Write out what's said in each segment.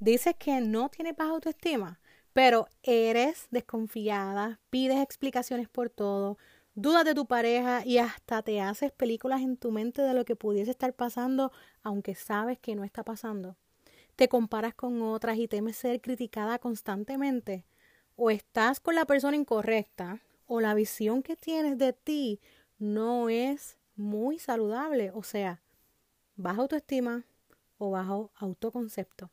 Dices que no tienes baja autoestima, pero eres desconfiada, pides explicaciones por todo, dudas de tu pareja y hasta te haces películas en tu mente de lo que pudiese estar pasando, aunque sabes que no está pasando. Te comparas con otras y temes ser criticada constantemente. O estás con la persona incorrecta, o la visión que tienes de ti no es muy saludable, o sea, baja autoestima o bajo autoconcepto.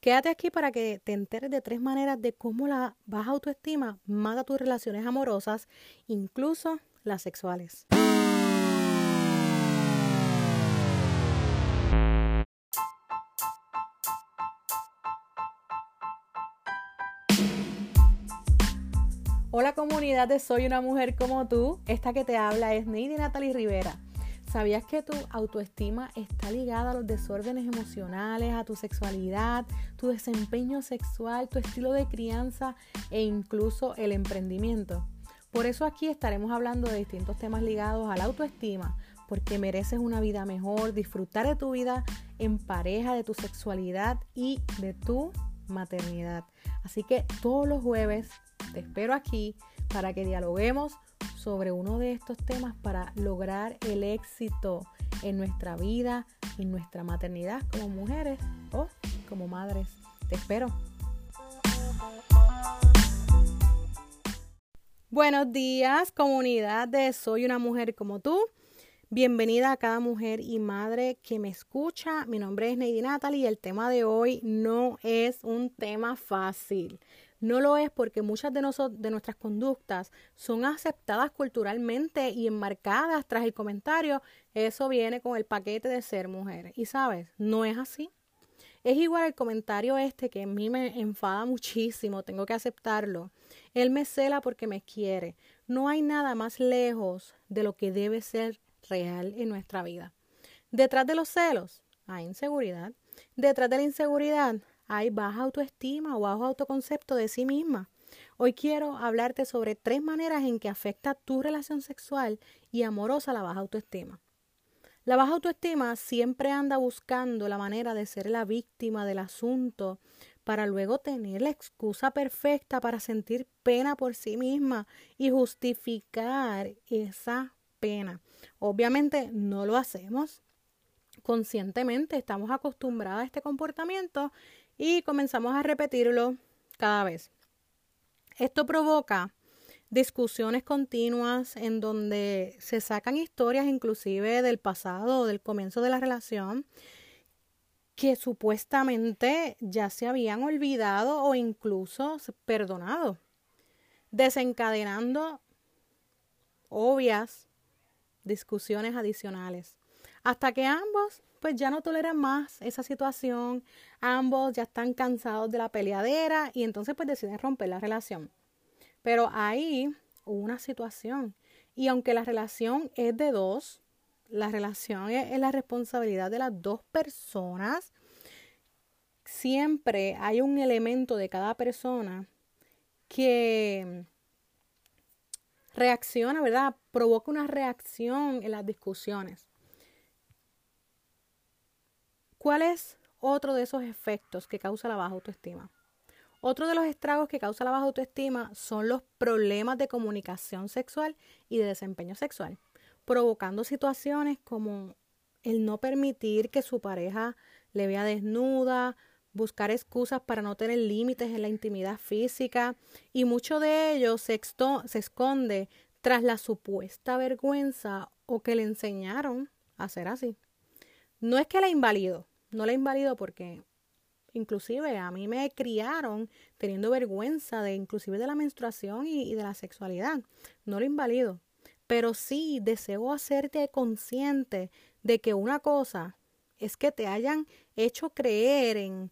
Quédate aquí para que te enteres de tres maneras de cómo la baja autoestima mata tus relaciones amorosas, incluso las sexuales. Hola comunidad Soy una mujer como tú. Esta que te habla es Neidi Natalie Rivera. ¿Sabías que tu autoestima está ligada a los desórdenes emocionales, a tu sexualidad, tu desempeño sexual, tu estilo de crianza e incluso el emprendimiento? Por eso aquí estaremos hablando de distintos temas ligados a la autoestima, porque mereces una vida mejor, disfrutar de tu vida en pareja, de tu sexualidad y de tu maternidad. Así que todos los jueves te espero aquí para que dialoguemos sobre uno de estos temas para lograr el éxito en nuestra vida, en nuestra maternidad como mujeres o como madres. Te espero. Buenos días, comunidad de Soy una mujer como tú. Bienvenida a cada mujer y madre que me escucha. Mi nombre es Neidi Natalie y el tema de hoy no es un tema fácil. No lo es porque muchas de, de nuestras conductas son aceptadas culturalmente y enmarcadas tras el comentario, eso viene con el paquete de ser mujer. Y sabes, no es así. Es igual el comentario este que a mí me enfada muchísimo, tengo que aceptarlo. Él me cela porque me quiere. No hay nada más lejos de lo que debe ser real en nuestra vida. Detrás de los celos hay inseguridad. Detrás de la inseguridad hay baja autoestima o bajo autoconcepto de sí misma. Hoy quiero hablarte sobre tres maneras en que afecta tu relación sexual y amorosa la baja autoestima. La baja autoestima siempre anda buscando la manera de ser la víctima del asunto para luego tener la excusa perfecta para sentir pena por sí misma y justificar esa pena. Obviamente no lo hacemos conscientemente, estamos acostumbrados a este comportamiento y comenzamos a repetirlo cada vez. Esto provoca discusiones continuas en donde se sacan historias inclusive del pasado o del comienzo de la relación que supuestamente ya se habían olvidado o incluso perdonado, desencadenando obvias discusiones adicionales, hasta que ambos pues ya no toleran más esa situación, ambos ya están cansados de la peleadera y entonces pues deciden romper la relación. Pero ahí hubo una situación y aunque la relación es de dos, la relación es, la responsabilidad de las dos personas, siempre hay un elemento de cada persona que reacciona, ¿verdad? Provoca una reacción en las discusiones. ¿Cuál es otro de esos efectos que causa la baja autoestima? Otro de los estragos que causa la baja autoestima son los problemas de comunicación sexual y de desempeño sexual, provocando situaciones como el no permitir que su pareja le vea desnuda, buscar excusas para no tener límites en la intimidad física y mucho de ello se, se esconde tras la supuesta vergüenza o que le enseñaron a ser así. No es que la invalido, no la invalido porque inclusive a mí me criaron teniendo vergüenza de inclusive de la menstruación y, de la sexualidad. No lo invalido, pero sí deseo hacerte consciente de que una cosa es que te hayan hecho creer en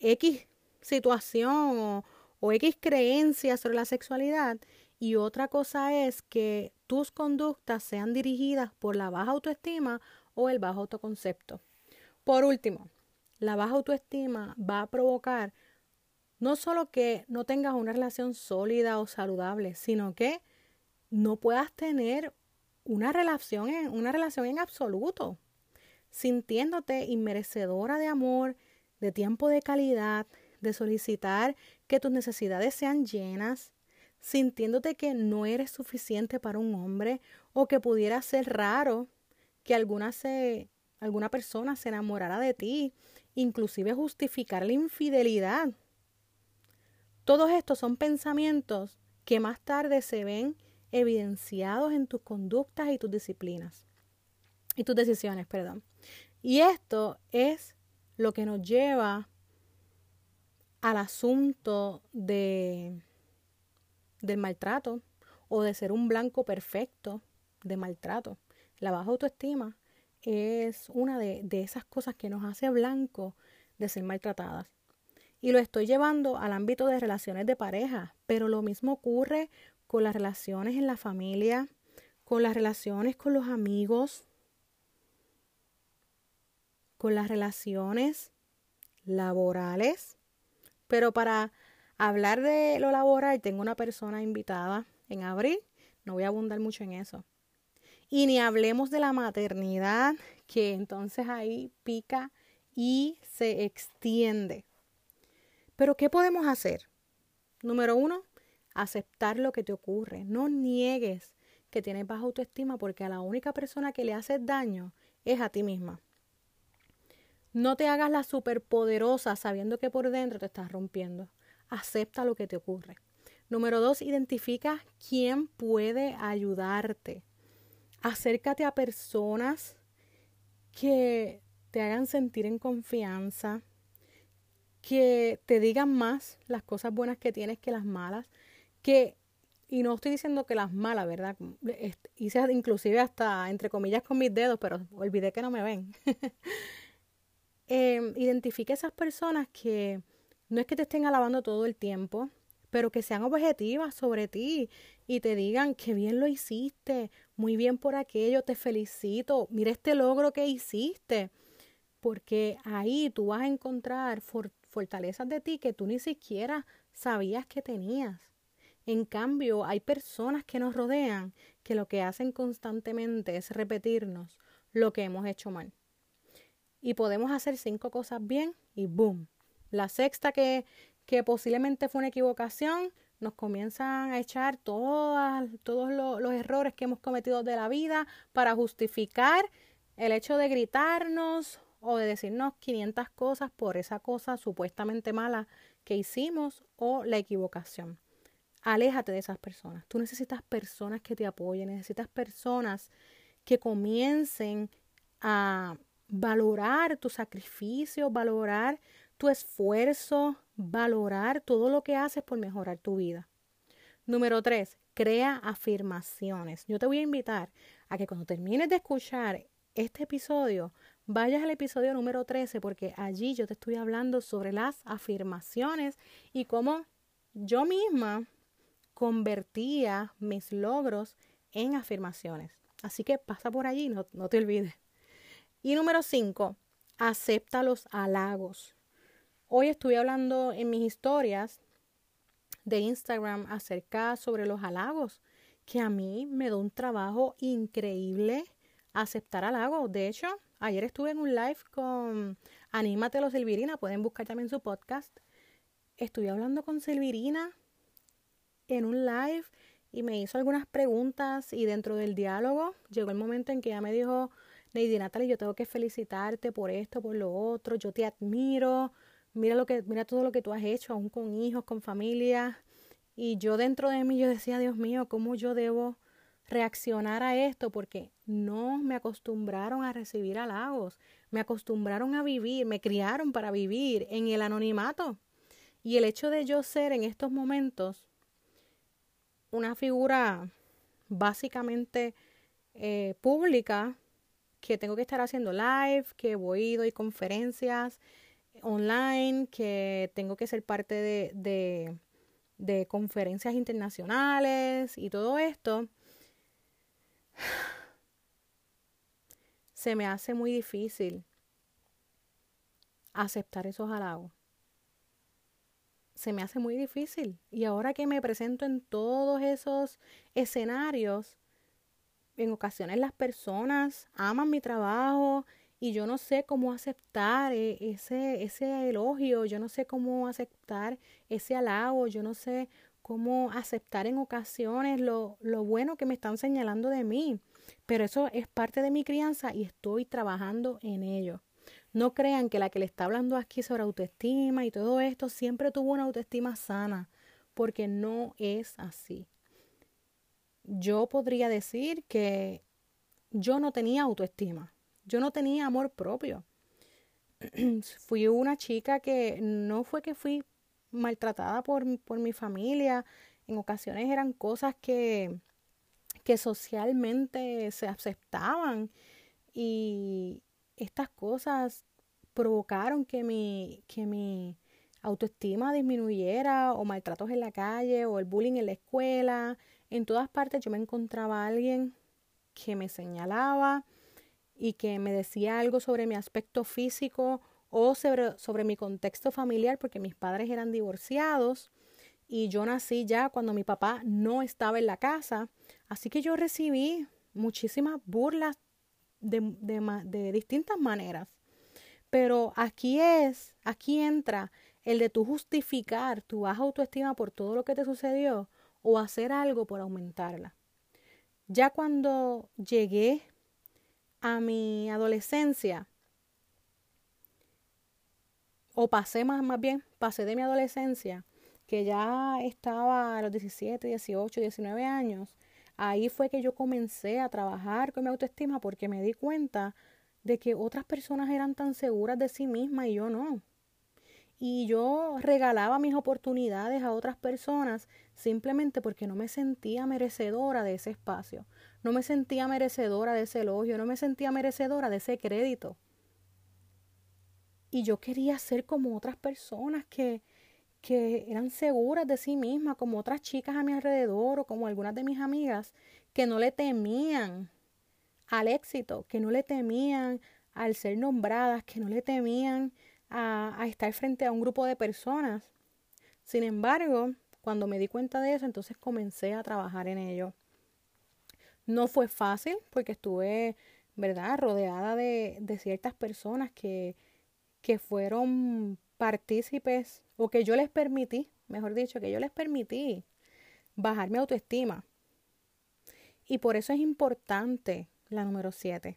X situación o, o X creencias sobre la sexualidad y otra cosa es que tus conductas sean dirigidas por la baja autoestima o el bajo autoconcepto. Por último, la baja autoestima va a provocar no solo que no tengas una relación sólida o saludable, sino que no puedas tener una relación en, una relación en absoluto, sintiéndote inmerecedora de amor, de tiempo de calidad, de solicitar que tus necesidades sean llenas, sintiéndote que no eres suficiente para un hombre o que pudiera ser raro que alguna, se, alguna persona se enamorara de ti, inclusive justificar la infidelidad. Todos estos son pensamientos que más tarde se ven evidenciados en tus conductas y tus disciplinas y tus decisiones, perdón. Y esto es lo que nos lleva al asunto de del maltrato o de ser un blanco perfecto de maltrato. La baja autoestima es una de, de esas cosas que nos hace blanco de ser maltratadas. Y lo estoy llevando al ámbito de relaciones de pareja, pero lo mismo ocurre con las relaciones en la familia, con las relaciones con los amigos, con las relaciones laborales. Pero para hablar de lo laboral, tengo una persona invitada en abril. No voy a abundar mucho en eso. Y ni hablemos de la maternidad, que entonces ahí pica y se extiende. Pero ¿qué podemos hacer? Número uno, aceptar lo que te ocurre. No niegues que tienes baja autoestima porque a la única persona que le haces daño es a ti misma. No te hagas la superpoderosa sabiendo que por dentro te estás rompiendo. Acepta lo que te ocurre. Número dos, identifica quién puede ayudarte. Acércate a personas que te hagan sentir en confianza, que te digan más las cosas buenas que tienes que las malas, que, y no estoy diciendo que las malas, ¿verdad? Hice inclusive hasta entre comillas con mis dedos, pero olvidé que no me ven. eh, identifique esas personas que no es que te estén alabando todo el tiempo, pero que sean objetivas sobre ti y te digan que bien lo hiciste, muy bien por aquello, te felicito, mira este logro que hiciste, porque ahí tú vas a encontrar fortalezas de ti que tú ni siquiera sabías que tenías. En cambio, hay personas que nos rodean que lo que hacen constantemente es repetirnos lo que hemos hecho mal. Y podemos hacer cinco cosas bien y boom. La sexta que que posiblemente fue una equivocación, nos comienzan a echar todos los, errores que hemos cometido de la vida para justificar el hecho de gritarnos o de decirnos 500 cosas por esa cosa supuestamente mala que hicimos o la equivocación. Aléjate de esas personas. Tú necesitas personas que te apoyen, necesitas personas que comiencen a valorar tu sacrificio, valorar tu esfuerzo, valorar todo lo que haces por mejorar tu vida. Número tres, crea afirmaciones. Yo te voy a invitar a que cuando termines de escuchar este episodio, vayas al episodio número 13 porque allí yo te estoy hablando sobre las afirmaciones y cómo yo misma convertía mis logros en afirmaciones. Así que pasa por allí, no, no te olvides. Y número 5, acepta los halagos. Hoy estuve hablando en mis historias de Instagram acerca sobre los halagos, que a mí me da un trabajo increíble aceptar halagos. De hecho, ayer estuve en un live con Anímatelo Silvirina, pueden buscar también su podcast. Estuve hablando con Silvirina en un live y me hizo algunas preguntas y dentro del diálogo llegó el momento en que ella me dijo, Lady Natalie, yo tengo que felicitarte por esto, por lo otro, yo te admiro, mira lo que, mira todo lo que tú has hecho, aún con hijos, con familia. Y yo dentro de mí yo decía, Dios mío, ¿cómo yo debo reaccionar a esto? Porque no me acostumbraron a recibir halagos, me acostumbraron a vivir, me criaron para vivir en el anonimato. Y el hecho de yo ser en estos momentos una figura básicamente eh, pública, que tengo que estar haciendo live, que voy y doy conferencias, online, que tengo que ser parte de, de, conferencias internacionales y todo esto, se me hace muy difícil aceptar esos halagos. Se me hace muy difícil. Y ahora que me presento en todos esos escenarios, en ocasiones las personas aman mi trabajo y yo no sé cómo aceptar e, ese, ese elogio, yo no sé cómo aceptar ese halago, yo no sé cómo aceptar en ocasiones lo, lo bueno que me están señalando de mí. Pero eso es parte de mi crianza y estoy trabajando en ello. No crean que la que le está hablando aquí sobre autoestima y todo esto siempre tuvo una autoestima sana, porque no es así. Yo podría decir que yo no tenía autoestima, yo no tenía amor propio. fui una chica que no fue que fui maltratada por, por mi familia, en ocasiones eran cosas que, que socialmente se aceptaban y estas cosas provocaron que mi, que mi autoestima disminuyera o maltratos en la calle o el bullying en la escuela. En todas partes yo me encontraba a alguien que me señalaba y que me decía algo sobre mi aspecto físico o sobre, sobre mi contexto familiar porque mis padres eran divorciados y yo nací ya cuando mi papá no estaba en la casa. Así que yo recibí muchísimas burlas de, de, distintas maneras. Pero aquí es, aquí entra el de tú justificar tu baja autoestima por todo lo que te sucedió o hacer algo por aumentarla. Ya cuando llegué a mi adolescencia, o pasé más, más bien, pasé de mi adolescencia, que ya estaba a los 17, 18, 19 años, ahí fue que yo comencé a trabajar con mi autoestima porque me di cuenta de que otras personas eran tan seguras de sí mismas y yo no. Y yo regalaba mis oportunidades a otras personas simplemente porque no me sentía merecedora de ese espacio, no me sentía merecedora de ese elogio, no me sentía merecedora de ese crédito. Y yo quería ser como otras personas que, que eran seguras de sí mismas, como otras chicas a mi alrededor o como algunas de mis amigas, que no le temían al éxito, que no le temían al ser nombradas, que no le temían a, estar frente a un grupo de personas. Sin embargo, cuando me di cuenta de eso, entonces comencé a trabajar en ello. No fue fácil porque estuve, ¿verdad?, rodeada de, de ciertas personas que, que fueron partícipes o que yo les permití, mejor dicho, que yo les permití bajar mi autoestima. Y por eso es importante la número 7.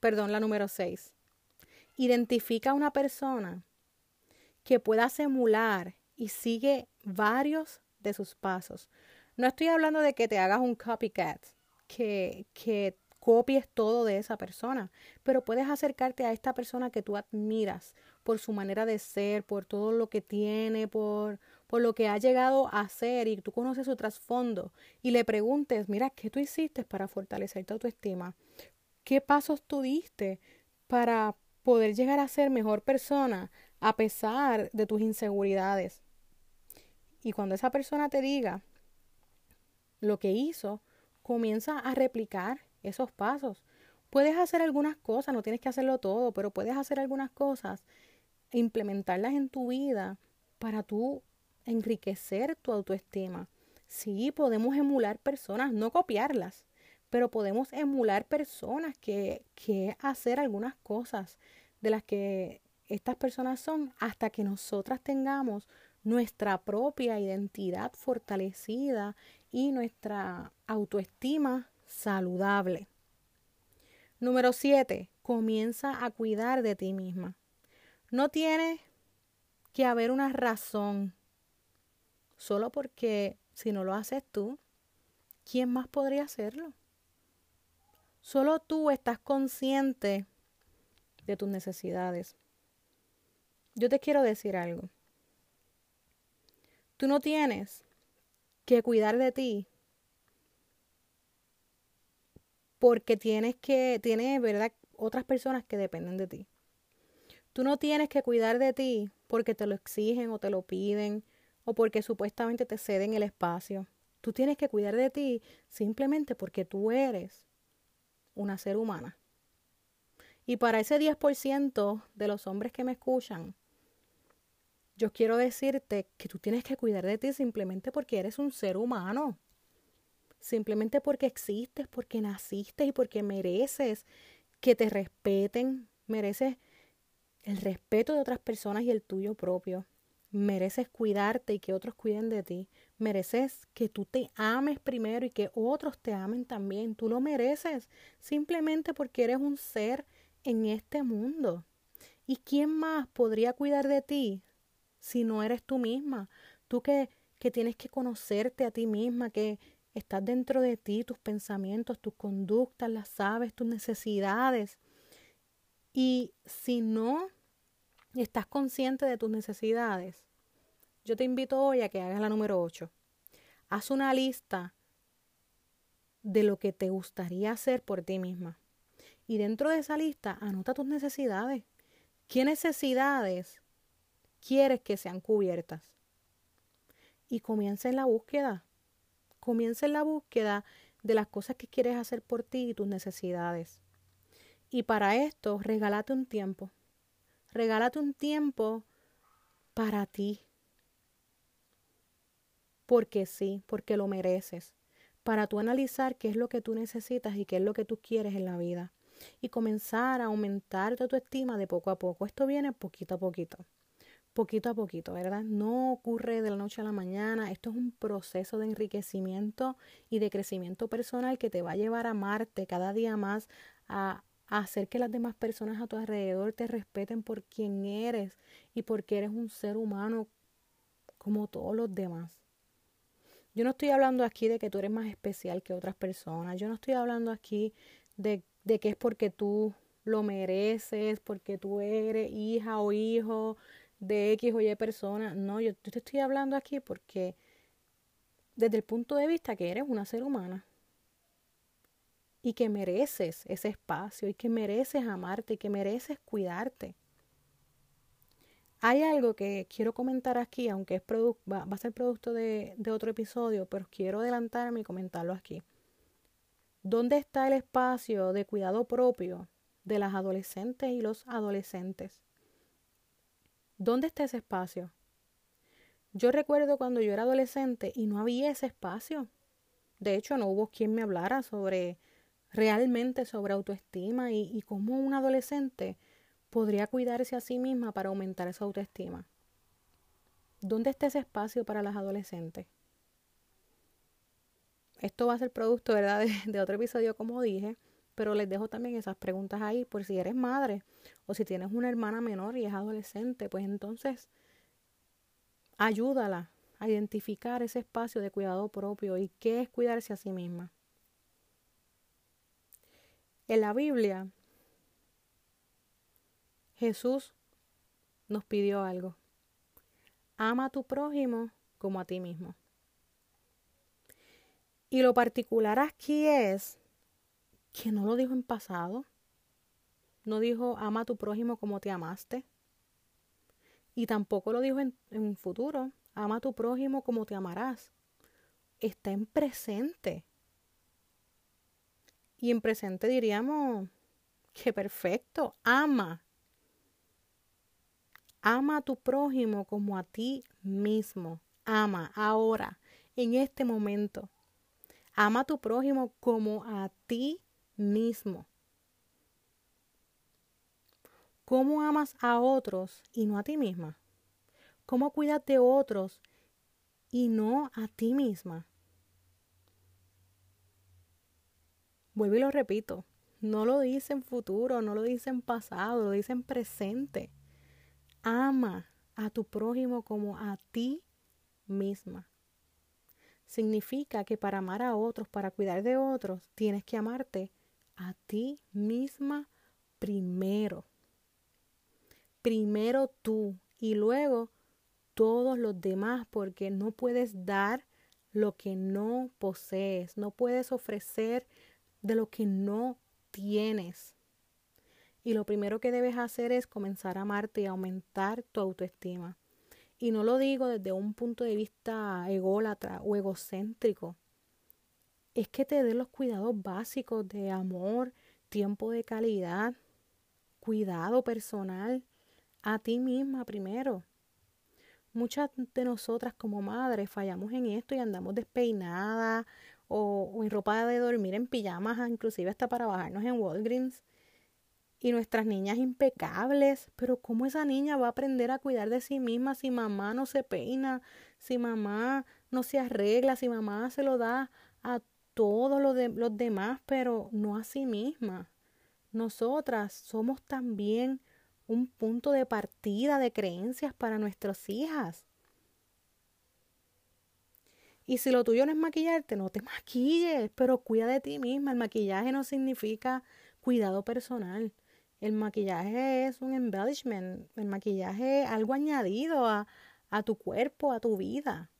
Perdón, la número 6. Identifica a una persona que pueda emular y sigue varios de sus pasos. No estoy hablando de que te hagas un copycat, que, que copies todo de esa persona, pero puedes acercarte a esta persona que tú admiras por su manera de ser, por todo lo que tiene, por, por lo que ha llegado a ser y tú conoces su trasfondo y le preguntes, mira, ¿qué tú hiciste para fortalecer tu autoestima? ¿Qué pasos tú diste para poder llegar a ser mejor persona a pesar de tus inseguridades? Y cuando esa persona te diga lo que hizo, comienza a replicar esos pasos. Puedes hacer algunas cosas, no tienes que hacerlo todo, pero puedes hacer algunas cosas, implementarlas en tu vida para tú enriquecer tu autoestima. Sí, podemos emular personas, no copiarlas, pero podemos emular personas que, que hacer algunas cosas de las que estas personas son hasta que nosotras tengamos nuestra propia identidad fortalecida y nuestra autoestima saludable. Número 7. Comienza a cuidar de ti misma. No tiene que haber una razón. Solo porque si no lo haces tú, ¿quién más podría hacerlo? Solo tú estás consciente de tus necesidades. Yo te quiero decir algo. Tú no tienes que cuidar de ti porque tienes que, tienes, ¿verdad? Otras personas que dependen de ti. Tú no tienes que cuidar de ti porque te lo exigen o te lo piden o porque supuestamente te ceden el espacio. Tú tienes que cuidar de ti simplemente porque tú eres una ser humana. Y para ese 10% de los hombres que me escuchan, yo quiero decirte que tú tienes que cuidar de ti simplemente porque eres un ser humano. simplemente porque existes, porque naciste y porque mereces que te respeten, mereces el respeto de otras personas y el tuyo propio. Mereces cuidarte y que otros cuiden de ti. Mereces que tú te ames primero y que otros te amen también. Tú lo mereces simplemente porque eres un ser en este mundo. ¿Y quién más podría cuidar de ti si no eres tú misma? Tú que, que tienes que conocerte a ti misma, que estás dentro de ti, tus pensamientos, tus conductas, las sabes, tus necesidades. Y si no estás consciente de tus necesidades, yo te invito hoy a que hagas la número 8. Haz una lista de lo que te gustaría hacer por ti misma. Y dentro de esa lista, anota tus necesidades. ¿Qué necesidades quieres que sean cubiertas? Y comienza en la búsqueda. Comienza en la búsqueda de las cosas que quieres hacer por ti y tus necesidades. Y para esto, regálate un tiempo. Regálate un tiempo para ti. Porque sí, porque lo mereces. Para tú analizar qué es lo que tú necesitas y qué es lo que tú quieres en la vida. Y comenzar a aumentar tu estima de poco a poco. Esto viene poquito a poquito. Poquito a poquito, ¿verdad? No ocurre de la noche a la mañana. Esto es un proceso de enriquecimiento y de crecimiento personal que te va a llevar a amarte cada día más, a hacer que las demás personas a tu alrededor te respeten por quien eres y porque eres un ser humano como todos los demás. Yo no estoy hablando aquí de que tú eres más especial que otras personas. Yo no estoy hablando aquí de, de que es porque tú lo mereces, porque tú eres hija o hijo de X o Y persona. No, yo te estoy hablando aquí porque desde el punto de vista que eres una ser humana y que mereces ese espacio y que mereces amarte y que mereces cuidarte. Hay algo que quiero comentar aquí, aunque es va, a ser producto de, de otro episodio, pero quiero adelantarme y comentarlo aquí. ¿Dónde está el espacio de cuidado propio de las adolescentes y los adolescentes? ¿Dónde está ese espacio? Yo recuerdo cuando yo era adolescente y no había ese espacio. De hecho, no hubo quien me hablara sobre realmente sobre autoestima y, y cómo un adolescente podría cuidarse a sí misma para aumentar esa autoestima. ¿Dónde está ese espacio para las adolescentes? Esto va a ser producto, ¿verdad?, de, de, otro episodio, como dije, pero les dejo también esas preguntas ahí por si eres madre o si tienes una hermana menor y es adolescente, pues entonces ayúdala a identificar ese espacio de cuidado propio y qué es cuidarse a sí misma. En la Biblia, Jesús nos pidió algo. Ama a tu prójimo como a ti mismo. Y lo particular aquí es que no lo dijo en pasado. No dijo ama a tu prójimo como te amaste. Y tampoco lo dijo en, futuro. Ama a tu prójimo como te amarás. Está en presente. Y en presente diríamos que perfecto, ama. Ama a tu prójimo como a ti mismo. Ama ahora, en este momento. Ama a tu prójimo como a ti mismo. ¿Cómo amas a otros y no a ti misma? ¿Cómo cuidas de otros y no a ti misma? Vuelvo y lo repito, no lo dice en futuro, no lo dice en pasado, lo dice en presente. Ama a tu prójimo como a ti misma. Significa que para amar a otros, para cuidar de otros, tienes que amarte a ti misma primero. Primero tú y luego todos los demás, porque no puedes dar lo que no posees, no puedes ofrecer de lo que no tienes. Y lo primero que debes hacer es comenzar a amarte y aumentar tu autoestima. Y no lo digo desde un punto de vista ególatra o egocéntrico. Es que te dé los cuidados básicos de amor, tiempo de calidad, cuidado personal a ti misma primero. Muchas de nosotras como madres fallamos en esto y andamos despeinadas o, en ropa de dormir, en pijamas, inclusive hasta para bajarnos en Walgreens. Y nuestras niñas impecables, pero ¿cómo esa niña va a aprender a cuidar de sí misma si mamá no se peina, si mamá no se arregla, si mamá se lo da a todos los, de, los demás, pero no a sí misma? Nosotras somos también un punto de partida de creencias para nuestras hijas. Y si lo tuyo no es maquillarte, no te maquilles, pero cuida de ti misma. El maquillaje no significa cuidado personal. El maquillaje es un embellishment. El maquillaje es algo añadido a, a tu cuerpo, a tu vida.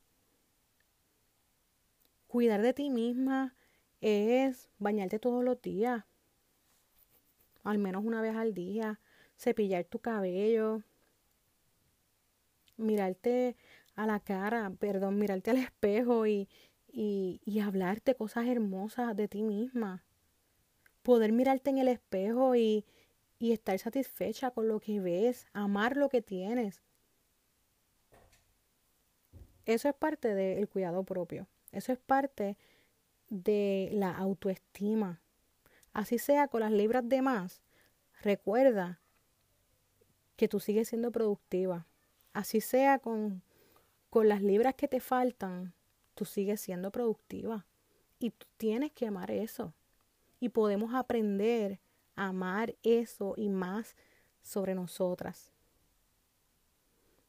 Cuidar de ti misma es bañarte todos los días, al menos una vez al día, cepillar tu cabello, mirarte a la cara, perdón, mirarte al espejo y, y, y hablarte cosas hermosas de ti misma. Poder mirarte en el espejo y, y estar satisfecha con lo que ves, amar lo que tienes. Eso es parte del cuidado propio. Eso es parte de la autoestima. Así sea con las libras de más, recuerda que tú sigues siendo productiva. Así sea con con las libras que te faltan, tú sigues siendo productiva. Y tú tienes que amar eso. Y podemos aprender amar eso y más sobre nosotras.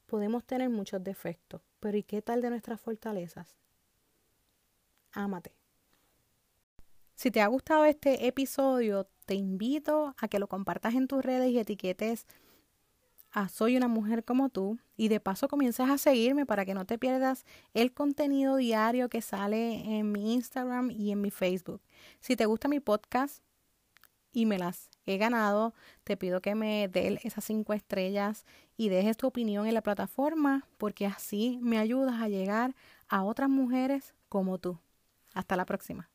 Podemos tener muchos defectos, pero ¿y qué tal de nuestras fortalezas? Ámate. Si te ha gustado este episodio, te invito a que lo compartas en tus redes y etiquetes a Soy una mujer como tú y de paso comiences a seguirme para que no te pierdas el contenido diario que sale en mi Instagram y en mi Facebook. Si te gusta mi podcast y me las he ganado, te pido que me des esas cinco estrellas y dejes tu opinión en la plataforma porque así me ayudas a llegar a otras mujeres como tú. Hasta la próxima.